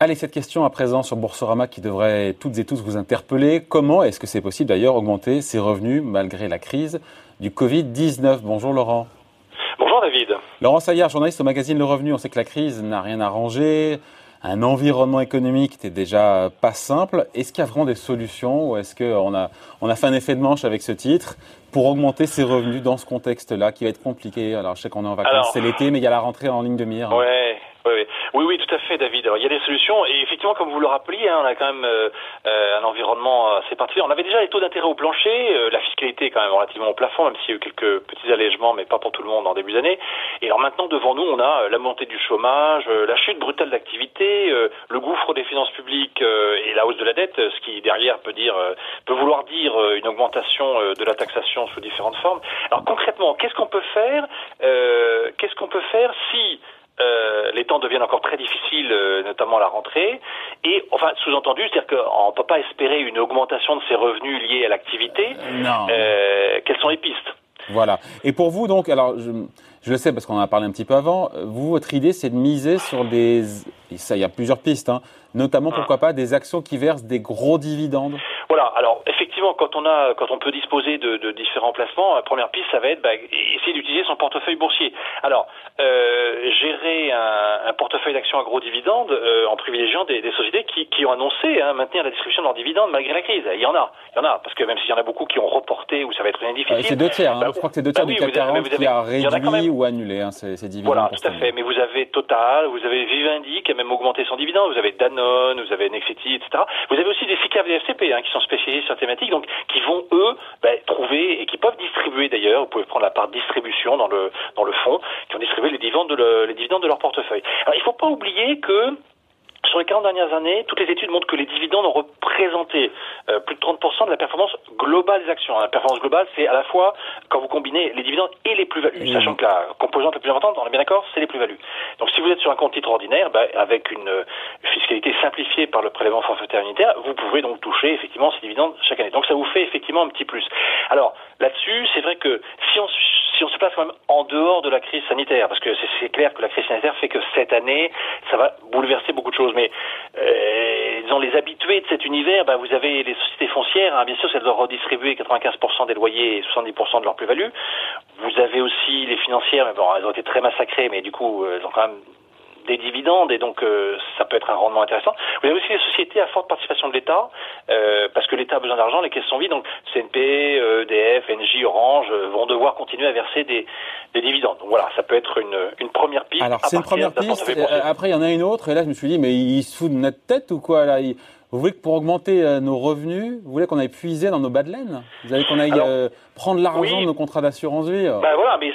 Allez, cette question à présent sur Boursorama qui devrait toutes et tous vous interpeller. Comment est-ce que c'est possible d'ailleurs augmenter ses revenus malgré la crise du Covid-19 Bonjour Laurent. Bonjour David. Laurent Saillard, journaliste au magazine Le Revenu. On sait que la crise n'a rien arrangé. Un environnement économique n'était déjà pas simple. Est-ce qu'il y a vraiment des solutions ou est-ce qu'on a, on a fait un effet de manche avec ce titre pour augmenter ses revenus dans ce contexte-là qui va être compliqué? Alors je sais qu'on est en vacances, c'est l'été, mais il y a la rentrée en ligne de mire. Ouais, oui, oui, oui, tout à fait, David. Alors, il y a des solutions et effectivement, comme vous le rappeliez, hein, on a quand même euh, euh, un environnement assez particulier. On avait déjà les taux d'intérêt au plancher, euh, la fiscalité est quand même relativement au plafond, même s'il y a eu quelques petits allègements, mais pas pour tout le monde en début d'année. Et alors maintenant, devant nous, on a la montée du chômage, la chute brutale d'activité, le gouffre des finances publiques et la hausse de la dette, ce qui derrière peut dire, peut vouloir dire une augmentation de la taxation sous différentes formes. Alors concrètement, qu'est-ce qu'on peut faire Qu'est-ce qu'on peut faire si euh, les temps deviennent encore très difficiles, euh, notamment à la rentrée. Et enfin, sous-entendu, c'est-à-dire qu'on ne peut pas espérer une augmentation de ces revenus liés à l'activité. Non. Euh, quelles sont les pistes? Voilà. Et pour vous, donc, alors, je, je le sais parce qu'on en a parlé un petit peu avant, vous, votre idée, c'est de miser sur des... Ça, il y a plusieurs pistes, hein, notamment, hum. pourquoi pas, des actions qui versent des gros dividendes? Voilà. Alors effectivement, quand on a, quand on peut disposer de, de différents placements, la première piste, ça va être bah, essayer d'utiliser son portefeuille boursier. Alors euh, gérer un, un portefeuille d'actions à gros dividendes euh, en privilégiant des, des sociétés qui, qui, ont annoncé hein, maintenir la distribution de leurs dividendes malgré la crise. Il y en a, il y en a, parce que même s'il y en a beaucoup qui ont reporté ou ça va être une difficile. c'est deux tiers. Hein, bah, je crois que c'est deux tiers bah, du CAC 40 qui a réduit ou annulé hein, ces, ces, dividendes. Voilà, tout à fait. Mais vous avez Total, vous avez Vivendi qui a même augmenté son dividende, vous avez Danone, vous avez Nexity, etc. Vous avez aussi des SICAV des FCP hein, qui sont spécialisés sur thématiques, donc qui vont eux ben, trouver et qui peuvent distribuer d'ailleurs. Vous pouvez prendre la part distribution dans le dans fonds, qui ont distribué les dividendes de, le, les dividendes de leur portefeuille. Alors il ne faut pas oublier que sur les 40 dernières années, toutes les études montrent que les dividendes ont représenté euh, plus de 30% de la performance globale des actions. La performance globale, c'est à la fois quand vous combinez les dividendes et les plus-values, mmh. sachant que la composante la plus importante, on est bien d'accord, c'est les plus-values. Donc si vous êtes sur un compte titre ordinaire, bah, avec une fiscalité simplifiée par le prélèvement forfaitaire unitaire, vous pouvez donc toucher effectivement ces dividendes chaque année. Donc ça vous fait effectivement un petit plus. Alors là-dessus, c'est vrai que si on on se place quand même en dehors de la crise sanitaire, parce que c'est clair que la crise sanitaire fait que cette année, ça va bouleverser beaucoup de choses. Mais euh, disons les habitués de cet univers, bah, vous avez les sociétés foncières, hein, bien sûr, elles doivent redistribuer 95% des loyers et 70% de leur plus-value. Vous avez aussi les financières, mais bon, elles ont été très massacrées, mais du coup, elles ont quand même des dividendes et donc euh, ça peut être un rendement intéressant. Vous avez aussi les sociétés à forte participation de l'État euh, parce que l'État a besoin d'argent, les caisses sont vides, donc CNP, EDF, NJ, Orange euh, vont devoir continuer à verser des, des dividendes. Donc voilà, ça peut être une, une première piste. Alors c'est une première piste. Après il y en a une autre et là je me suis dit mais il se fout de notre tête ou quoi là Vous voulez que pour augmenter nos revenus, vous voulez qu'on aille puiser dans nos bas de laine? Vous voulez qu'on aille prendre l'argent de nos contrats d'assurance vie Ben voilà, mais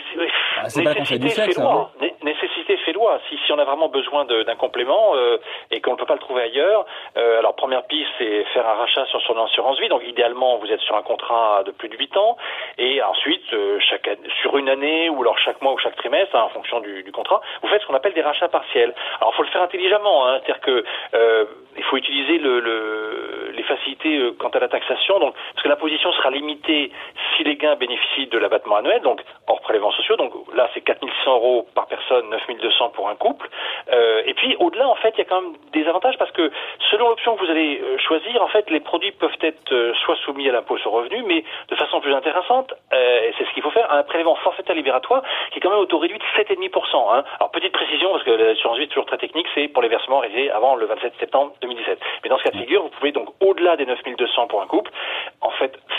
c'est ah, pas le du sexe. Hein, nécessité fait loi. Si, si on a vraiment besoin d'un complément euh, et qu'on ne peut pas le trouver ailleurs, euh, alors première piste, c'est faire un rachat sur son assurance vie. Donc idéalement, vous êtes sur un contrat de plus de 8 ans. Et ensuite, euh, chaque, sur une année ou alors chaque mois ou chaque trimestre, hein, en fonction du, du, contrat, vous faites ce qu'on appelle des rachats partiels. Alors il faut le faire intelligemment. Hein, C'est-à-dire que euh, il faut utiliser le, le, les facilités euh, quant à la taxation. Donc, parce que l'imposition sera limitée si les gains bénéficient de l'abattement annuel, donc hors prélèvements sociaux. Donc là, c'est 4600 euros par personne, 9200 pour un couple. Euh, et puis, au-delà, en fait, il y a quand même des avantages parce que selon l'option que vous allez euh, choisir, en fait, les produits peuvent être euh, soit soumis à l'impôt sur revenu, mais de façon plus intéressante, euh, c'est ce qu'il faut faire, un prélèvement forfaitaire libératoire qui est quand même au taux réduit de 7,5%. Hein. Alors, petite précision, parce que l'assurance vie est toujours très technique, c'est pour les versements réalisés avant le 27 septembre 2017. Mais dans ce cas de figure, vous pouvez donc, au-delà des 9200 pour un couple,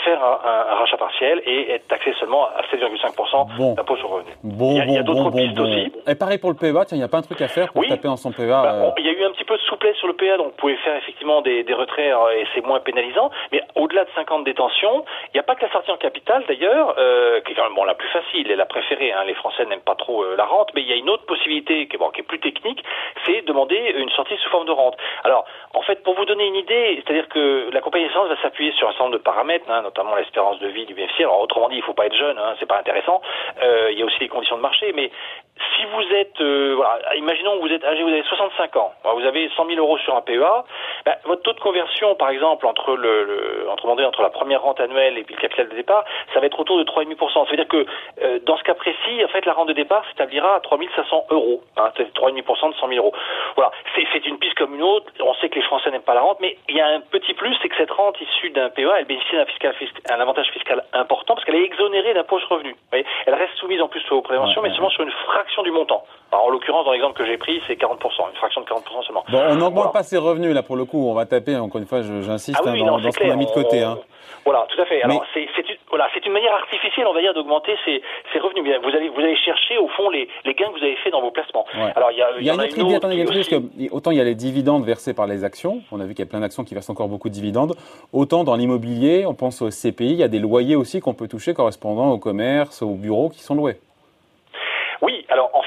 faire un, un, rachat partiel et être taxé seulement à 7,5% bon. d'impôt sur revenu. Bon, il y a, a d'autres pistes aussi. Et pareil pour le PEA, il n'y a pas un truc à faire pour taper en son PEA bah, euh... Sur le PEA, donc vous pouvez faire effectivement des, des retraits euh, et c'est moins pénalisant. Mais au-delà de 50 détentions, il n'y a pas que la sortie en capital d'ailleurs, euh, qui est quand même bon, la plus facile et la préférée. Hein. Les Français n'aiment pas trop euh, la rente, mais il y a une autre possibilité qui est, bon, qui est plus technique, c'est demander une sortie sous forme de rente. Alors, en fait, pour vous donner une idée, c'est-à-dire que la compagnie d'assurance va s'appuyer sur un certain nombre de paramètres, hein, notamment l'espérance de vie du bénéficiaire. Alors, autrement dit, il ne faut pas être jeune, hein, c'est pas intéressant. Euh, il y a aussi les conditions de marché, mais si vous êtes, euh, voilà, imaginons que vous êtes âgé, vous avez 65 ans, vous avez 100 000 euros sur un PEA, bah, votre taux de conversion, par exemple, entre le, le entre, entre la première rente annuelle et puis le capital de départ, ça va être autour de 3,5%. Ça veut dire que euh, dans ce cas précis, en fait, la rente de départ s'établira à 3 500 euros, hein, 3,5% de 100 000 euros. Voilà, c'est une piste comme une autre. On sait que les Français n'aiment pas la rente, mais il y a un petit plus, c'est que cette rente issue d'un PEA, elle bénéficie d'un fiscal, un avantage fiscal important parce qu'elle est exonérée d'impôt sur revenu. Elle reste soumise en plus aux préventions, mais seulement sur une fraction du montant. Alors, en l'occurrence, dans l'exemple que j'ai pris, c'est 40%, une fraction de 40% seulement. Bon, on n'augmente pas ses revenus, là, pour le coup. On va taper, encore une fois, j'insiste, ah hein, dans, ce qu'on a mis de côté. Hein. Voilà, tout à fait. Alors, c'est une, voilà, une manière artificielle, on va dire, d'augmenter ses, revenus. Vous allez, vous allez chercher, au fond, les, les gains que vous avez faits dans vos placements. Alors, il y a, il y a une autre idée, attendez, que, autant il y a les dividendes versés par les actions, on a vu qu'il y a plein d'actions qui versent encore beaucoup de dividendes, autant dans l'immobilier, on pense au CPI, il y a des loyers aussi qu'on peut toucher correspondant au commerce, aux bureaux qui sont loués.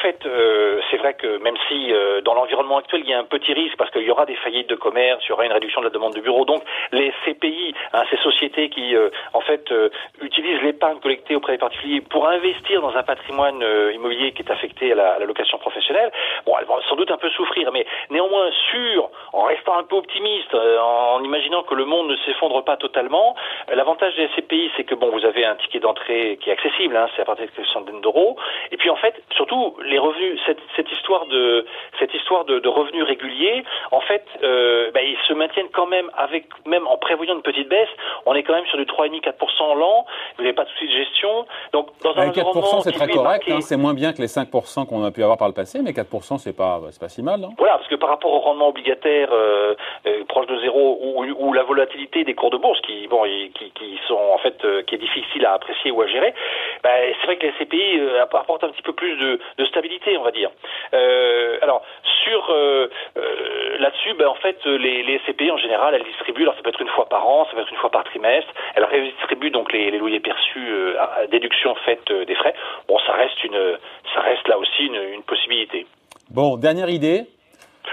En fait, euh, c'est vrai que même si euh, dans l'environnement actuel, il y a un petit risque parce qu'il y aura des faillites de commerce, il y aura une réduction de la demande de bureaux. Donc les CPI, hein, ces sociétés qui euh, en fait utilisent l'épargne collectée auprès des particuliers pour investir dans un patrimoine immobilier qui est affecté à la, location professionnelle, elles vont sans doute un peu souffrir, mais néanmoins sûr, en restant un peu optimiste, en imaginant que le monde ne s'effondre pas totalement, l'avantage des CPI, c'est que bon, vous avez un ticket d'entrée qui est accessible, hein, c'est à partir de quelques centaines d'euros, et puis en fait surtout les revenus, cette, cette histoire de cette histoire de, de revenus réguliers, en fait, euh, bah, ils se maintiennent quand même avec même en prévoyant une petite baisse, on est quand même sur du 3,5-4% l'an. Vous n'avez pas de souci de gestion, donc dans un 4% c'est très correct, hein, c'est moins bien que les 5% qu'on a pu avoir par le passé, mais 4% c'est pas c'est pas si mal. Non voilà, parce que par rapport au rendement obligataire euh, euh, proche de zéro ou, ou, la volatilité des cours de bourse qui bon qui, qui sont en fait euh, qui est difficile à apprécier ou à gérer, bah, c'est vrai que les CPI euh, apportent un petit peu plus de, de stabilité, on va dire. Euh, alors sur euh, euh, là-dessus, ben, en fait, les, les SCPI en général, elles distribuent. Alors ça peut être une fois par an, ça peut être une fois par trimestre. Elles redistribuent donc les, les loyers perçus à déduction faite des frais. Bon, ça reste une, ça reste là aussi une, une possibilité. Bon, dernière idée.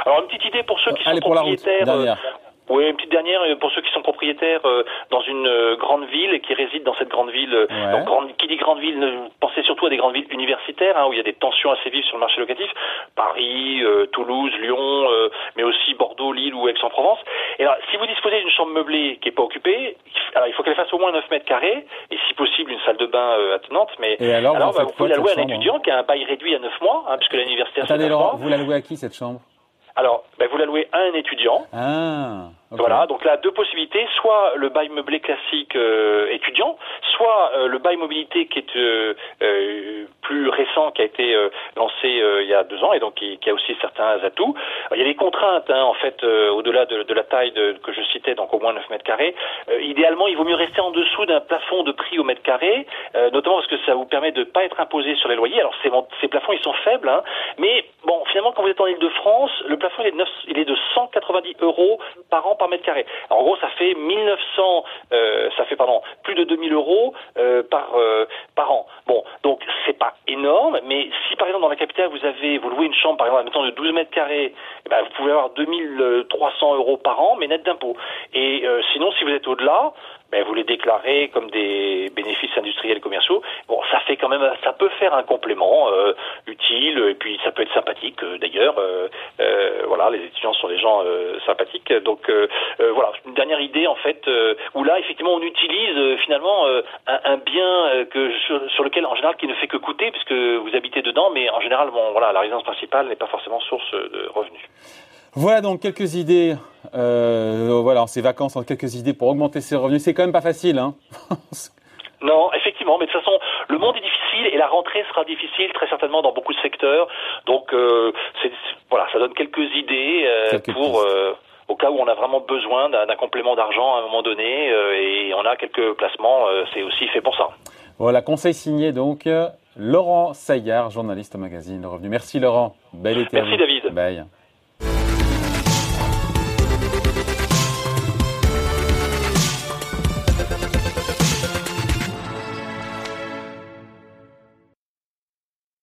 Alors une petite idée pour ceux qui sont propriétaires. Oui, une petite dernière euh, pour ceux qui sont propriétaires euh, dans une euh, grande ville et qui résident dans cette grande ville. Donc, grande, qui dit grande ville, pensez surtout à des grandes villes universitaires hein, où il y a des tensions assez vives sur le marché locatif. Paris, Toulouse, Lyon, mais aussi Bordeaux, Lille ou Aix-en-Provence. Et alors, si vous disposez d'une chambre meublée qui n'est pas occupée, alors il faut qu'elle fasse au moins 9 mètres carrés et si possible une salle de bain attenante. Mais alors, vous, bah, pouvez la louer à un étudiant qui a un bail réduit à 9 mois, hein, puisque l'université. Attendez Laurent, vous la louez à qui cette chambre? Alors, ben, vous la louez à un étudiant. Ah. Voilà, donc là, deux possibilités, soit le bail meublé classique euh, étudiant, soit euh, le bail mobilité qui est euh, plus récent, qui a été lancé il y a deux ans et donc qui, a aussi certains atouts. il y a des contraintes, hein, en fait, au-delà de, la taille que je donc au moins 9 mètres carrés. idéalement, il vaut mieux rester en dessous d'un plafond de prix au mètre carré, notamment parce que ça vous permet de ne pas être imposé sur les loyers. Alors, ces, plafonds, ils sont faibles, hein, mais bon, finalement, quand vous êtes en Ile-de-France, le plafond, il est, de il est de 190 euros par an par mètre carré. en gros, ça fait 1900, euh, ça fait pardon, plus de 2000 euros euh, par euh, an. Bon, donc c'est pas énorme, mais si par exemple dans la capitale vous avez, vous louez une chambre par exemple maintenant de 12 mètres carrés, eh ben, vous pouvez avoir 2300 euros par an, mais net d'impôt. Et sinon, si vous êtes au-delà, ben, vous les déclarez comme des bénéfices industriels commerciaux. Bon, ça fait quand même, ça peut faire un complément euh, utile et puis ça peut être sympathique euh, d'ailleurs. Euh, voilà, les étudiants sont des gens sympathiques. Donc voilà, une dernière idée en fait où là effectivement on utilise finalement un, un, bien que sur, lequel en général qui ne fait que coûter puisque vous habitez dedans, mais en général bon voilà la résidence principale n'est pas forcément source de revenus. Voilà donc quelques idées. Euh, voilà, ces vacances, quelques idées pour augmenter ses revenus. C'est quand même pas facile, hein Non, effectivement, mais de toute façon, le monde est difficile et la rentrée sera difficile très certainement dans beaucoup de secteurs. Donc, euh, voilà, ça donne quelques idées euh, pour au cas où on a vraiment besoin d'un complément d'argent à un moment donné et on a quelques placements. c'est aussi fait pour ça. Voilà, conseil signé donc Laurent Saillard, journaliste au magazine Le Revenu. Merci Laurent. Bel été. Merci David. Bye.